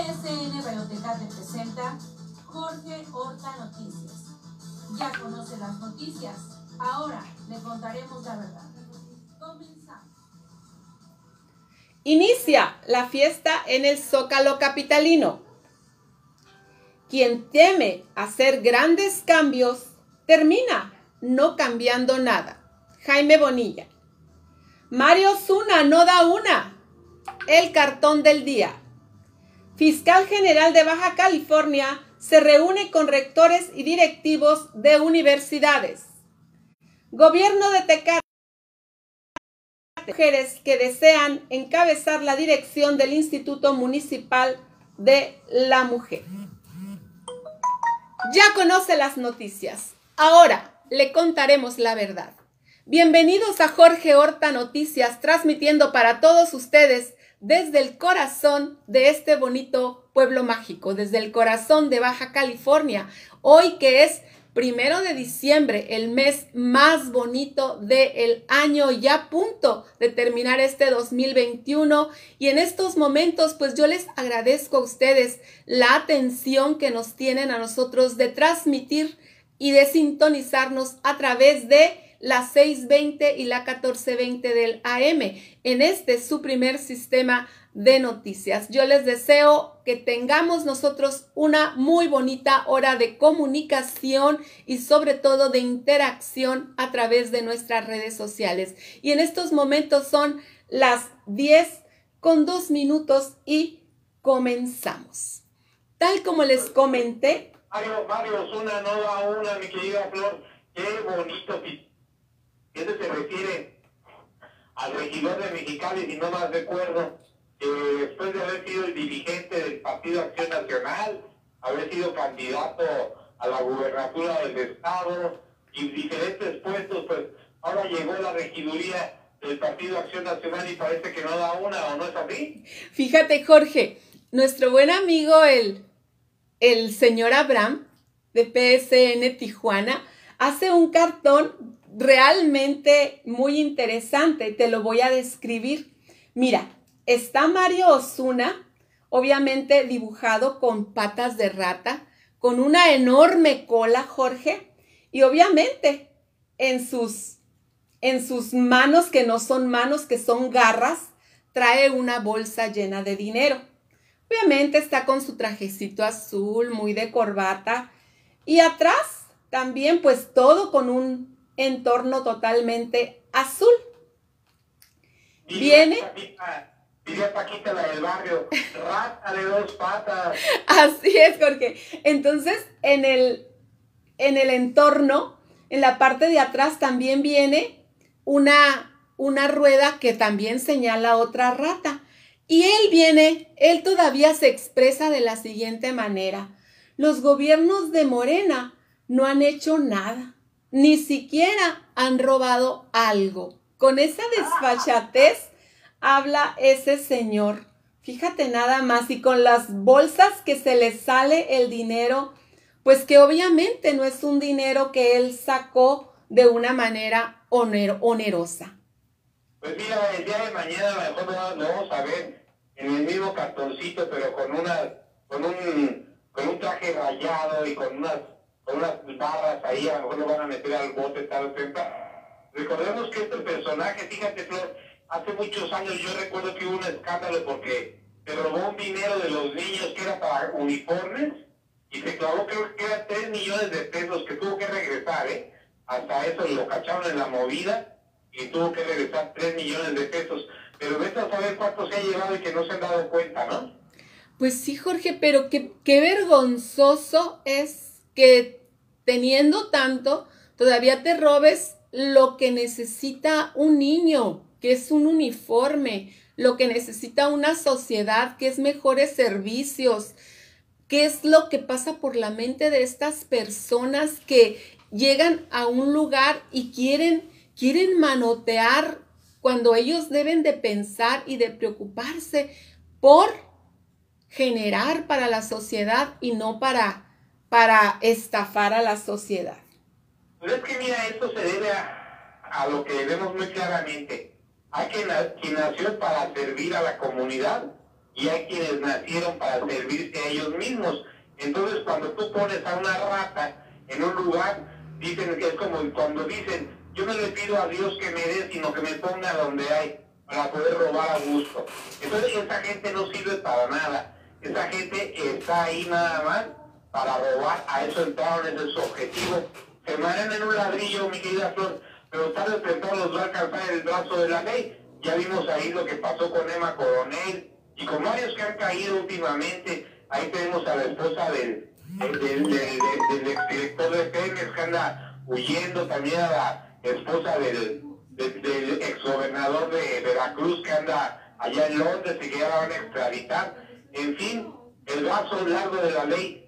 PSN Biblioteca te presenta Jorge Horta Noticias. Ya conoce las noticias, ahora le contaremos la verdad. Comenzamos. Inicia la fiesta en el Zócalo Capitalino. Quien teme hacer grandes cambios, termina no cambiando nada. Jaime Bonilla. Mario Zuna no da una. El cartón del día. Fiscal General de Baja California se reúne con rectores y directivos de universidades. Gobierno de Tecate. Mujeres que desean encabezar la dirección del Instituto Municipal de la Mujer. Ya conoce las noticias. Ahora le contaremos la verdad. Bienvenidos a Jorge Horta Noticias, transmitiendo para todos ustedes desde el corazón de este bonito pueblo mágico, desde el corazón de Baja California, hoy que es primero de diciembre, el mes más bonito del año, ya a punto de terminar este 2021. Y en estos momentos, pues yo les agradezco a ustedes la atención que nos tienen a nosotros de transmitir y de sintonizarnos a través de la 620 y la 1420 del AM en este su primer sistema de noticias. Yo les deseo que tengamos nosotros una muy bonita hora de comunicación y sobre todo de interacción a través de nuestras redes sociales. Y en estos momentos son las 10 con 2 minutos y comenzamos. Tal como les comenté. Mario, Mario una, mi querida Flor. Qué bonito eso se refiere al regidor de Mexicali, si no más recuerdo, que después de haber sido el dirigente del Partido Acción Nacional, haber sido candidato a la gubernatura del Estado y diferentes puestos, pues ahora llegó la regiduría del Partido Acción Nacional y parece que no da una, ¿o no es así? Fíjate, Jorge, nuestro buen amigo, el, el señor Abraham, de PSN Tijuana, hace un cartón realmente muy interesante. Te lo voy a describir. Mira, está Mario Osuna, obviamente dibujado con patas de rata, con una enorme cola, Jorge, y obviamente en sus en sus manos que no son manos, que son garras, trae una bolsa llena de dinero. Obviamente está con su trajecito azul, muy de corbata, y atrás también pues todo con un entorno totalmente azul. Viene. Diría Paquita la del barrio, rata de dos patas. Así es, Jorge. Entonces, en el, en el entorno, en la parte de atrás también viene una, una rueda que también señala otra rata. Y él viene, él todavía se expresa de la siguiente manera. Los gobiernos de Morena no han hecho nada ni siquiera han robado algo. Con esa desfachatez habla ese señor. Fíjate nada más y con las bolsas que se le sale el dinero, pues que obviamente no es un dinero que él sacó de una manera onerosa. Pues mira, el día de mañana a lo mejor lo vamos a ver en el mismo cartoncito, pero con una, con un, con un traje rayado y con unas unas barras ahí, a lo mejor lo van a meter al bote tal. Recordemos que este personaje, fíjate Flor, hace muchos años yo recuerdo que hubo un escándalo porque se robó un dinero de los niños que era para uniformes y se clavó creo que era 3 millones de pesos que tuvo que regresar, ¿eh? Hasta eso lo cacharon en la movida y tuvo que regresar 3 millones de pesos. Pero vete a saber cuánto se ha llevado y que no se han dado cuenta, ¿no? Pues sí, Jorge, pero qué, qué vergonzoso es que teniendo tanto, todavía te robes lo que necesita un niño, que es un uniforme, lo que necesita una sociedad, que es mejores servicios. ¿Qué es lo que pasa por la mente de estas personas que llegan a un lugar y quieren, quieren manotear cuando ellos deben de pensar y de preocuparse por generar para la sociedad y no para para estafar a la sociedad? Pues es que mira, esto se debe a, lo que vemos muy claramente. Hay quien, quien nació para servir a la comunidad y hay quienes nacieron para servirse a ellos mismos. Entonces, cuando tú pones a una rata en un lugar, dicen que es como cuando dicen, yo no le pido a Dios que me dé, sino que me ponga donde hay para poder robar a gusto. Entonces, esa gente no sirve para nada. Esa gente está ahí nada más para robar. A eso entraron, ese es su objetivo. Se manejan en un ladrillo, mi querida Flor, pero tarde o temprano los va a alcanzar el brazo de la ley. Ya vimos ahí lo que pasó con Emma Coronel y con varios que han caído últimamente. Ahí tenemos a la esposa del, del, del, exdirector de Pemex que anda huyendo, también a la esposa del, del, exgobernador de Veracruz que anda allá en Londres y que ya la van a extraditar. En fin, el brazo largo de la ley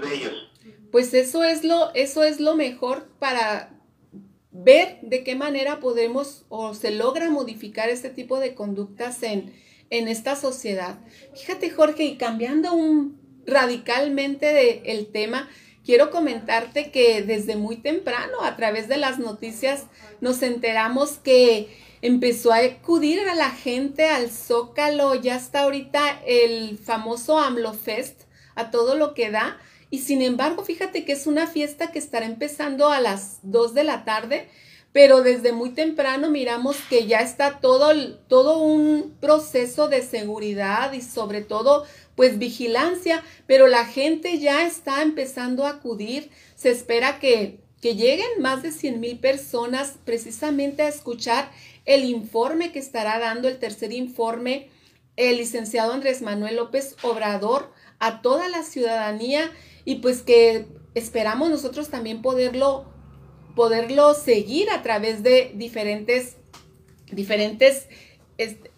de. Pues eso es lo, eso es lo mejor para ver de qué manera podemos o se logra modificar este tipo de conductas en, en esta sociedad. Fíjate, Jorge, y cambiando un, radicalmente de el tema, quiero comentarte que desde muy temprano, a través de las noticias, nos enteramos que empezó a acudir a la gente al Zócalo, ya está ahorita el famoso AMLOFest, a todo lo que da. Y sin embargo, fíjate que es una fiesta que estará empezando a las 2 de la tarde, pero desde muy temprano miramos que ya está todo, todo un proceso de seguridad y sobre todo pues vigilancia, pero la gente ya está empezando a acudir. Se espera que, que lleguen más de 100 mil personas precisamente a escuchar el informe que estará dando, el tercer informe, el licenciado Andrés Manuel López Obrador a toda la ciudadanía y pues que esperamos nosotros también poderlo, poderlo seguir a través de diferentes, diferentes este,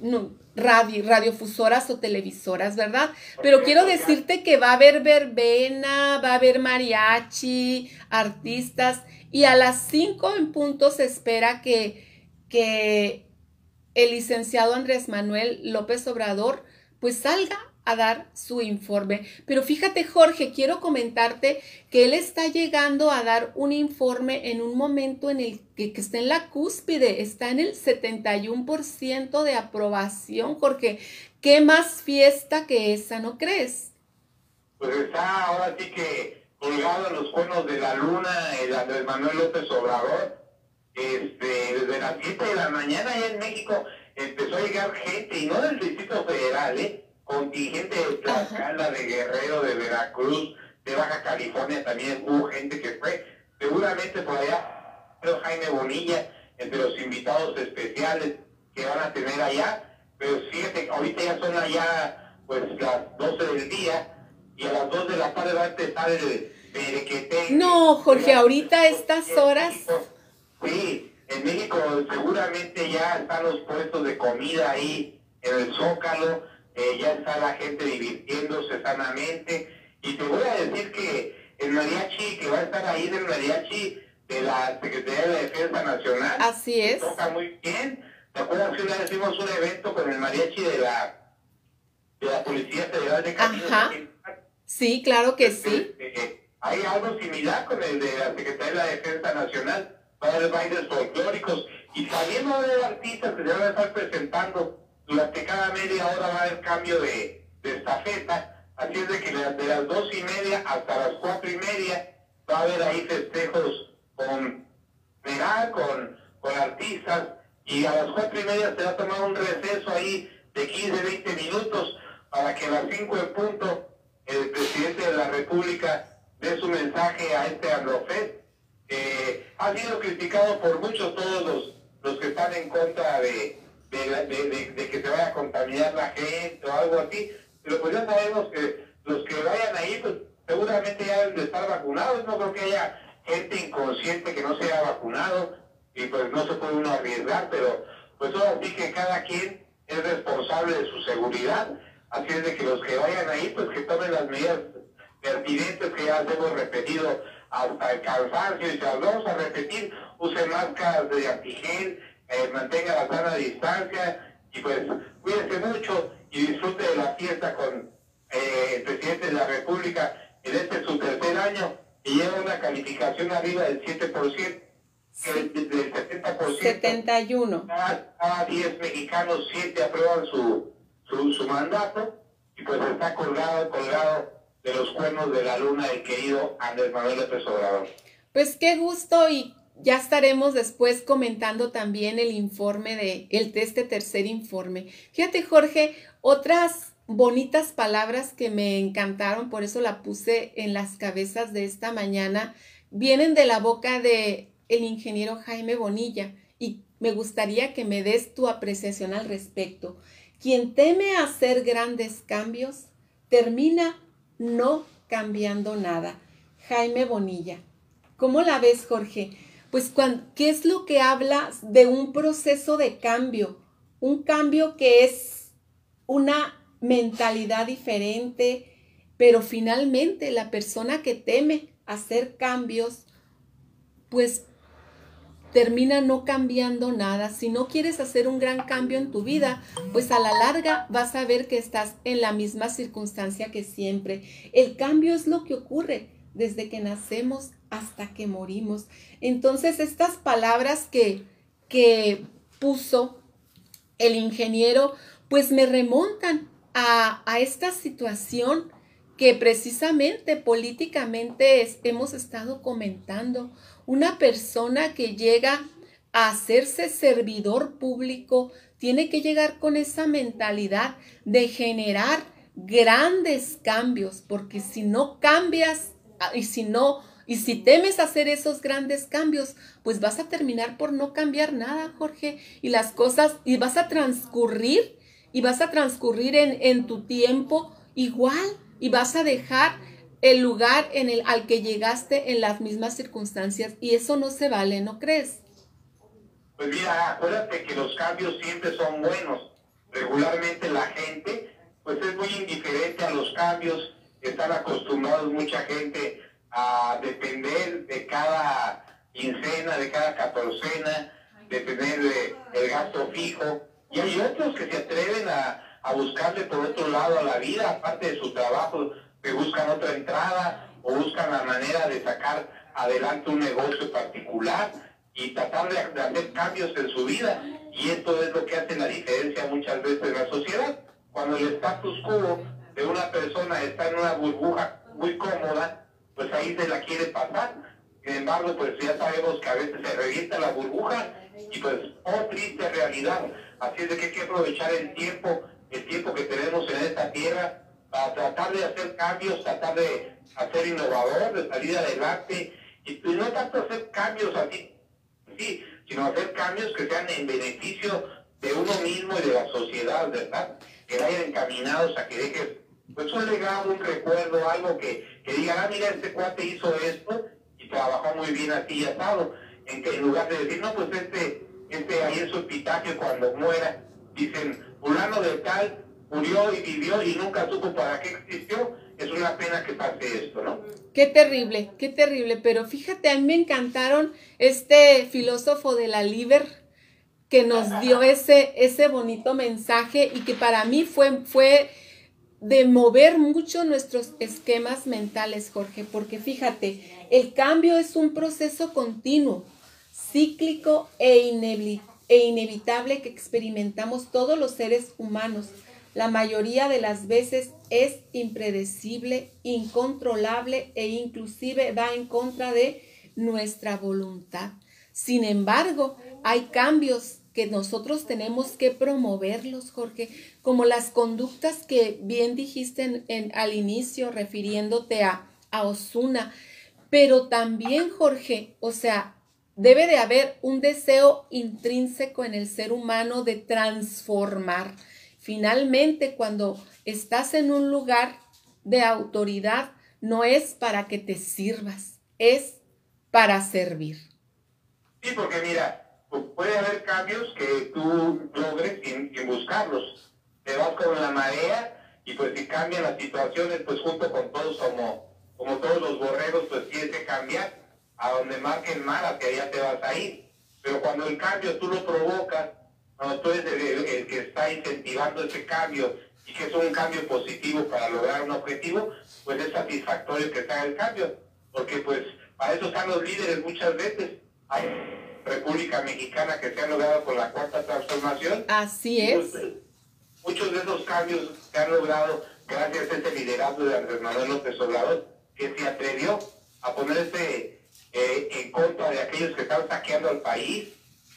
radio, radiofusoras o televisoras, ¿verdad? Pero quiero decirte que va a haber verbena, va a haber mariachi, artistas, y a las 5 en punto se espera que, que el licenciado Andrés Manuel López Obrador pues salga a dar su informe. Pero fíjate, Jorge, quiero comentarte que él está llegando a dar un informe en un momento en el que, está en la cúspide, está en el 71% de aprobación, Jorge. ¿Qué más fiesta que esa, no crees? Pues está ahora sí que colgado en los cuernos de la luna el Andrés Manuel López Obrador. Este, desde las 7 de la mañana allá en México empezó a llegar gente, y no del Distrito Federal, ¿eh? Contingente de Tlaxcala, de Guerrero, de Veracruz, de Baja California también hubo gente que fue. Seguramente por allá, Jaime Bonilla, entre los invitados especiales que van a tener allá. Pero fíjate, ahorita ya son allá pues las 12 del día y a las 2 de la tarde va a empezar el Perequete. No, Jorge, ahorita a estas horas. Sí, en México seguramente ya están los puestos de comida ahí en el Zócalo eh, ya está la gente divirtiéndose sanamente. Y te voy a decir que el mariachi que va a estar ahí del mariachi de la Secretaría de Defensa Nacional. Así es. Toca muy bien. ¿Te acuerdas que una vez hicimos un evento con el mariachi de la, de la Policía Federal de Caminos? Ajá. Sí, claro que sí. Eh, hay algo similar con el de la Secretaría de Defensa Nacional. Va a haber bailes folclóricos y también va a haber artistas que se van a estar presentando durante cada media hora va a haber cambio de, de estafeta, así es de que de las dos y media hasta las cuatro y media va a haber ahí festejos con con, con artistas, y a las cuatro y media se va a tomar un receso ahí de 15, 20 minutos para que a las cinco en punto el presidente de la República dé su mensaje a este Androfet. Eh, ha sido criticado por muchos todos los, los que están en contra de, de, que se vaya a contaminar la gente o algo así, pero pues ya sabemos que los que vayan ahí, pues seguramente ya deben de estar vacunados, no creo que haya gente inconsciente que no se haya vacunado y pues no se puede uno arriesgar, pero pues ahora sí que cada quien es responsable de su seguridad, así es de que los que vayan ahí, pues que tomen las medidas pertinentes que ya hemos repetido hasta el cansancio y las vamos a repetir, use máscaras de antigel, eh, mantenga la sana distancia y pues cuídense mucho y disfrute de la fiesta con eh, el presidente de la República en este su tercer año y lleva una calificación arriba del 7%. Del 70%. 71. Cada, 10 mexicanos, 7 aprueban su, su, su mandato y pues está colgado, colgado de los cuernos de la luna el querido Andrés Manuel López Obrador. Pues qué gusto y ya estaremos después comentando también el informe de el este tercer informe. Fíjate, Jorge, otras bonitas palabras que me encantaron, por eso la puse en las cabezas de esta mañana, vienen de la boca de ingeniero Jaime Bonilla y me gustaría que me des tu apreciación al respecto. Quien teme hacer grandes cambios termina no cambiando nada. Jaime Bonilla. ¿Cómo la ves, Jorge? Pues, ¿qué es lo que habla de un proceso de cambio? Un cambio que es una mentalidad diferente, pero finalmente la persona que teme hacer cambios, pues termina no cambiando nada. Si no quieres hacer un gran cambio en tu vida, pues a la larga vas a ver que estás en la misma circunstancia que siempre. El cambio es lo que ocurre desde que nacemos hasta que morimos. Entonces, estas palabras que, que puso el ingeniero, pues me remontan a, a esta situación que precisamente políticamente hemos estado comentando. Una persona que llega a hacerse servidor público tiene que llegar con esa mentalidad de generar grandes cambios, porque si no cambias ah, y si no y si temes hacer esos grandes cambios, pues vas a terminar por no cambiar nada, Jorge, y las cosas, y vas a transcurrir, y vas a transcurrir en, en tu tiempo igual, y vas a dejar el lugar en el, al que llegaste en las mismas circunstancias, y eso no se vale, ¿no crees? Pues mira, acuérdate que los cambios siempre son buenos. Regularmente la gente, pues es muy indiferente a los cambios, están acostumbrados mucha gente a depender de cada quincena, de cada catorcena, depender del gasto fijo. Y hay otros que se atreven a, a buscarle por otro lado a la vida, aparte de su trabajo, que buscan otra entrada o buscan la manera de sacar adelante un negocio particular y tratar de, hacer cambios en su vida. Y esto es lo que hace la diferencia muchas veces en la sociedad. Cuando el status quo de una persona está en una burbuja muy cómoda, pues ahí se la quiere pasar. Sin embargo, pues ya sabemos que a veces se revienta la burbuja y pues, oh triste realidad. Así es de que hay que aprovechar el tiempo, el tiempo que tenemos en esta tierra para tratar de hacer cambios, tratar de hacer innovador, de salir adelante y pues, no tanto hacer cambios así, sí, sino hacer cambios que sean en beneficio de uno mismo y de la sociedad, ¿verdad? Que vayan encaminados a que dejes pues un legado, un recuerdo, algo que, que digan, ah, mira, este cuate hizo esto y trabajó muy bien así y asado. En que en lugar de decir, no, pues este, este ahí en su epitafio cuando muera, dicen, fulano de tal murió y vivió y nunca supo para qué existió, es una pena que pase esto, ¿no? Qué terrible, qué terrible, pero fíjate, a mí me encantaron este filósofo de la Liber que nos dio ese, ese bonito mensaje y que para mí fue, fue de mover mucho nuestros esquemas mentales, Jorge, porque fíjate, el cambio es un proceso continuo, cíclico e, e inevitable que experimentamos todos los seres humanos. La mayoría de las veces es impredecible, incontrolable e inclusive va en contra de nuestra voluntad. Sin embargo, hay cambios que nosotros tenemos que promoverlos, Jorge, como las conductas que bien dijiste en, al inicio refiriéndote a, a Osuna, pero también, Jorge, o sea, debe de haber un deseo intrínseco en el ser humano de transformar. Finalmente, cuando estás en un lugar de autoridad, no es para que te sirvas, es para servir. Sí, porque mira, puede haber cambios que tú logres sin, buscarlos. Te vas con la marea y pues si cambian las situaciones, pues junto con todos como, como todos los borregos, pues tienes que cambiar. A donde marquen mal, hacia allá te vas a ir. Pero cuando el cambio tú lo provocas, cuando tú eres el, que está incentivando ese cambio y que es un cambio positivo para lograr un objetivo, pues es satisfactorio que se haga el cambio. Porque pues para eso están los líderes muchas veces. República Mexicana que se ha logrado con la cuarta transformación. Así es. Pues, muchos de esos cambios se han logrado gracias a ese liderazgo de Andrés Manuel López Obrador, que se atrevió a ponerse eh, en contra de aquellos que están saqueando al país,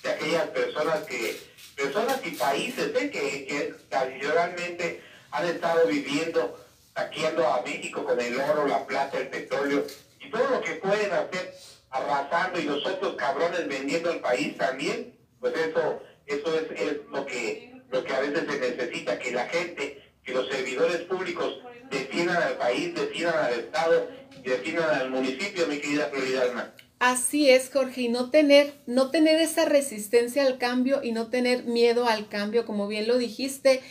de aquellas personas que, personas y países eh, que, que tradicionalmente han estado viviendo, saqueando a México con el oro, la plata, el petróleo y todo lo que pueden hacer arrasando y los otros cabrones vendiendo el país también, pues eso, eso es, es lo que lo que a veces se necesita, que la gente, que los servidores públicos definan al país, definan al Estado y al municipio, mi querida Florida Así es, Jorge, y no tener, no tener esa resistencia al cambio y no tener miedo al cambio, como bien lo dijiste,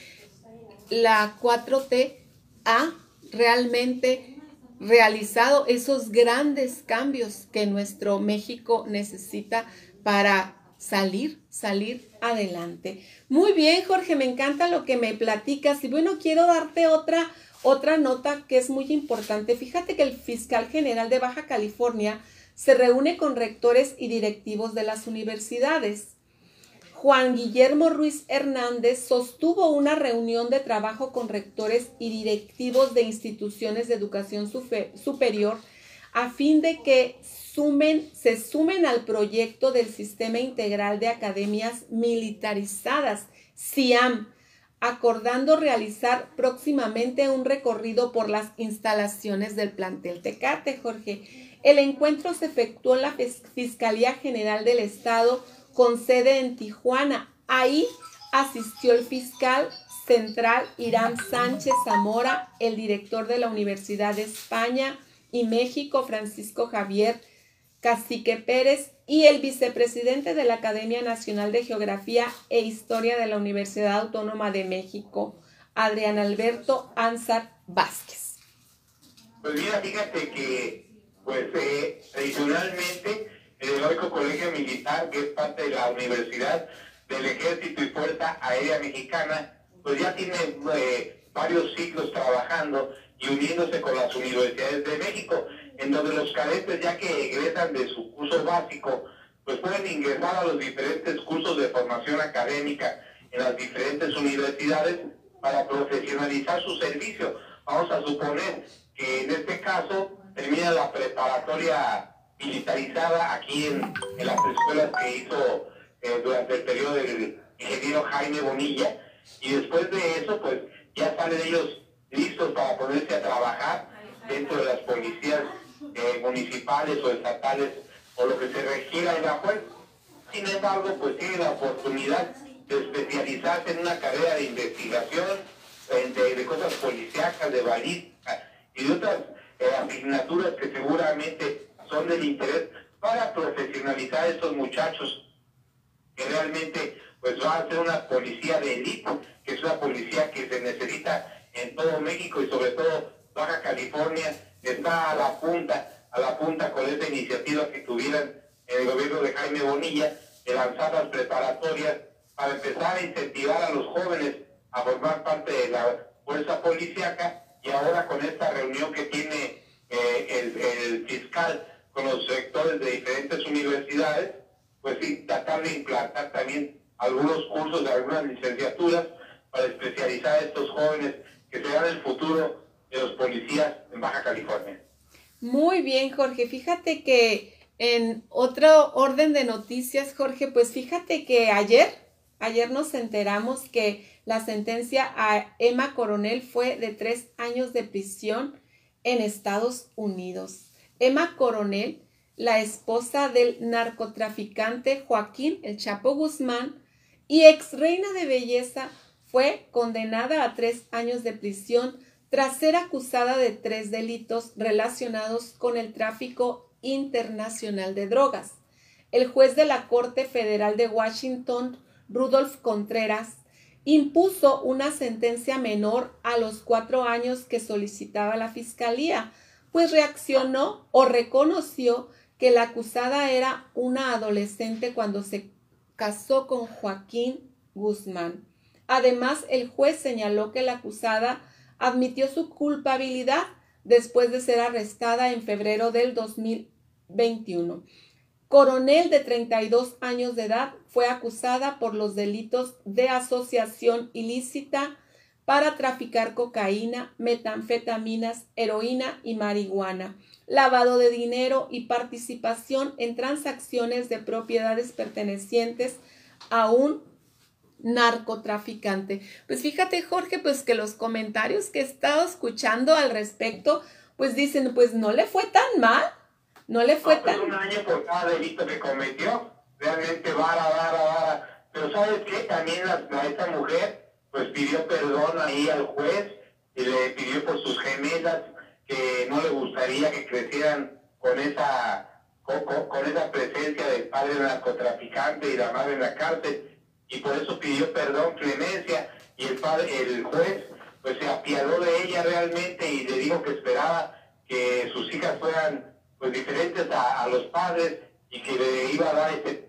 la 4T ha realmente realizado esos grandes cambios que nuestro México necesita para salir, salir adelante. Muy bien, Jorge, me encanta lo que me platicas y bueno, quiero darte otra otra nota que es muy importante. Fíjate que el fiscal general de Baja California se reúne con rectores y directivos de las universidades. Juan Guillermo Ruiz Hernández sostuvo una reunión de trabajo con rectores y directivos de instituciones de educación superior a fin de que sumen, se sumen al proyecto del Sistema Integral de Academias Militarizadas, SIAM, acordando realizar próximamente un recorrido por las instalaciones del plantel Tecate, Jorge. El encuentro se efectuó en la Fiscalía General del Estado con sede en Tijuana. Ahí asistió el fiscal central Irán Sánchez Zamora, el director de la Universidad de España, y México, Francisco Javier Cacique Pérez, y el vicepresidente de la Academia Nacional de Geografía e Historia de la Universidad Autónoma de México, Adrián Alberto Ansar Vázquez. Pues mira, fíjate que, pues eh, tradicionalmente, el heroico Colegio Militar, que es parte de la Universidad del Ejército y Fuerza Aérea Mexicana, pues ya tiene eh, varios siglos trabajando y uniéndose con las universidades de México, en donde los cadetes ya que egresan de su curso básico, pues pueden ingresar a los diferentes cursos de formación académica en las diferentes universidades para profesionalizar su servicio. Vamos a suponer que en este caso termina la preparatoria militarizada aquí en, las escuelas que hizo eh, durante el periodo del ingeniero Jaime Bonilla y después de eso pues ya salen ellos listos para ponerse a trabajar dentro de las policías eh, municipales o estatales o lo que se requiera en la fuerza. Sin embargo, pues tiene la oportunidad de especializarse en una carrera de investigación, de, cosas policíacas, de balística y de otras eh, asignaturas que seguramente son del interés para profesionalizar a estos muchachos que realmente pues va a ser una policía de élite, que es una policía que se necesita en todo México y sobre todo Baja California está a la punta, a la punta con esta iniciativa que tuvieran en el gobierno de Jaime Bonilla de lanzar las preparatorias para empezar a incentivar a los jóvenes a formar parte de la fuerza policíaca. Y ahora con esta reunión que tiene eh, el, fiscal con los sectores de diferentes universidades, pues sí, tratar de implantar también algunos cursos de algunas licenciaturas para especializar a estos jóvenes que serán el futuro de los policías en Baja California. Muy bien, Jorge. Fíjate que en otro orden de noticias, Jorge, pues fíjate que ayer, ayer nos enteramos que la sentencia a Emma Coronel fue de tres años de prisión en Estados Unidos. Emma Coronel, la esposa del narcotraficante Joaquín El Chapo Guzmán y ex reina de belleza, fue condenada a tres años de prisión tras ser acusada de tres delitos relacionados con el tráfico internacional de drogas. El juez de la Corte Federal de Washington, Rudolf Contreras, impuso una sentencia menor a los cuatro años que solicitaba la Fiscalía, pues reaccionó o reconoció que la acusada era una adolescente cuando se casó con Joaquín Guzmán. Además, el juez señaló que la acusada admitió su culpabilidad después de ser arrestada en febrero del 2021. Coronel de 32 años de edad fue acusada por los delitos de asociación ilícita, para traficar cocaína, metanfetaminas, heroína y marihuana, lavado de dinero y participación en transacciones de propiedades pertenecientes a un narcotraficante. Pues fíjate, Jorge, pues que los comentarios que he estado escuchando al respecto, pues dicen, pues no le fue tan mal, no le fue No, pues tan un año por cada delito que cometió, realmente vara, vara, vara. Pero ¿sabes qué? También la, la- esta mujer pues pidió perdón ahí al juez y le pidió por sus gemelas que no le gustaría que crecieran con esa con- con esa presencia del padre narcotraficante y la madre en la cárcel y por eso pidió perdón, clemencia y el padre, el juez pues se apiadó de ella realmente y le dijo que esperaba que sus hijas fueran pues diferentes a, los padres y que le iba a dar este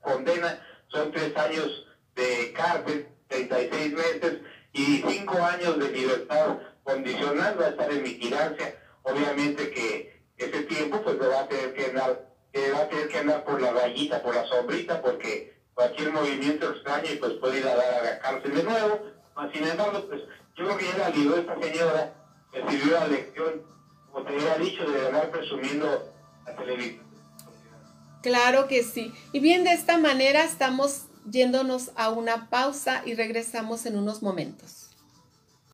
condena son tres años de cárcel, 36 meses y cinco años de libertad condicional, va a estar en vigilancia. Obviamente que ese tiempo pues lo va a tener que andar, que va a tener que andar por la rayita, por la sombrita, porque cualquier movimiento extraño y pues puede ir a dar a la cárcel de nuevo. Mas, Sin embargo, pues yo creo que ya la libró esta señora, que sirvió la lección, como te había dicho, de andar presumiendo la televisión. Claro que sí. Y bien, de esta manera estamos yéndonos a una pausa y regresamos en unos momentos.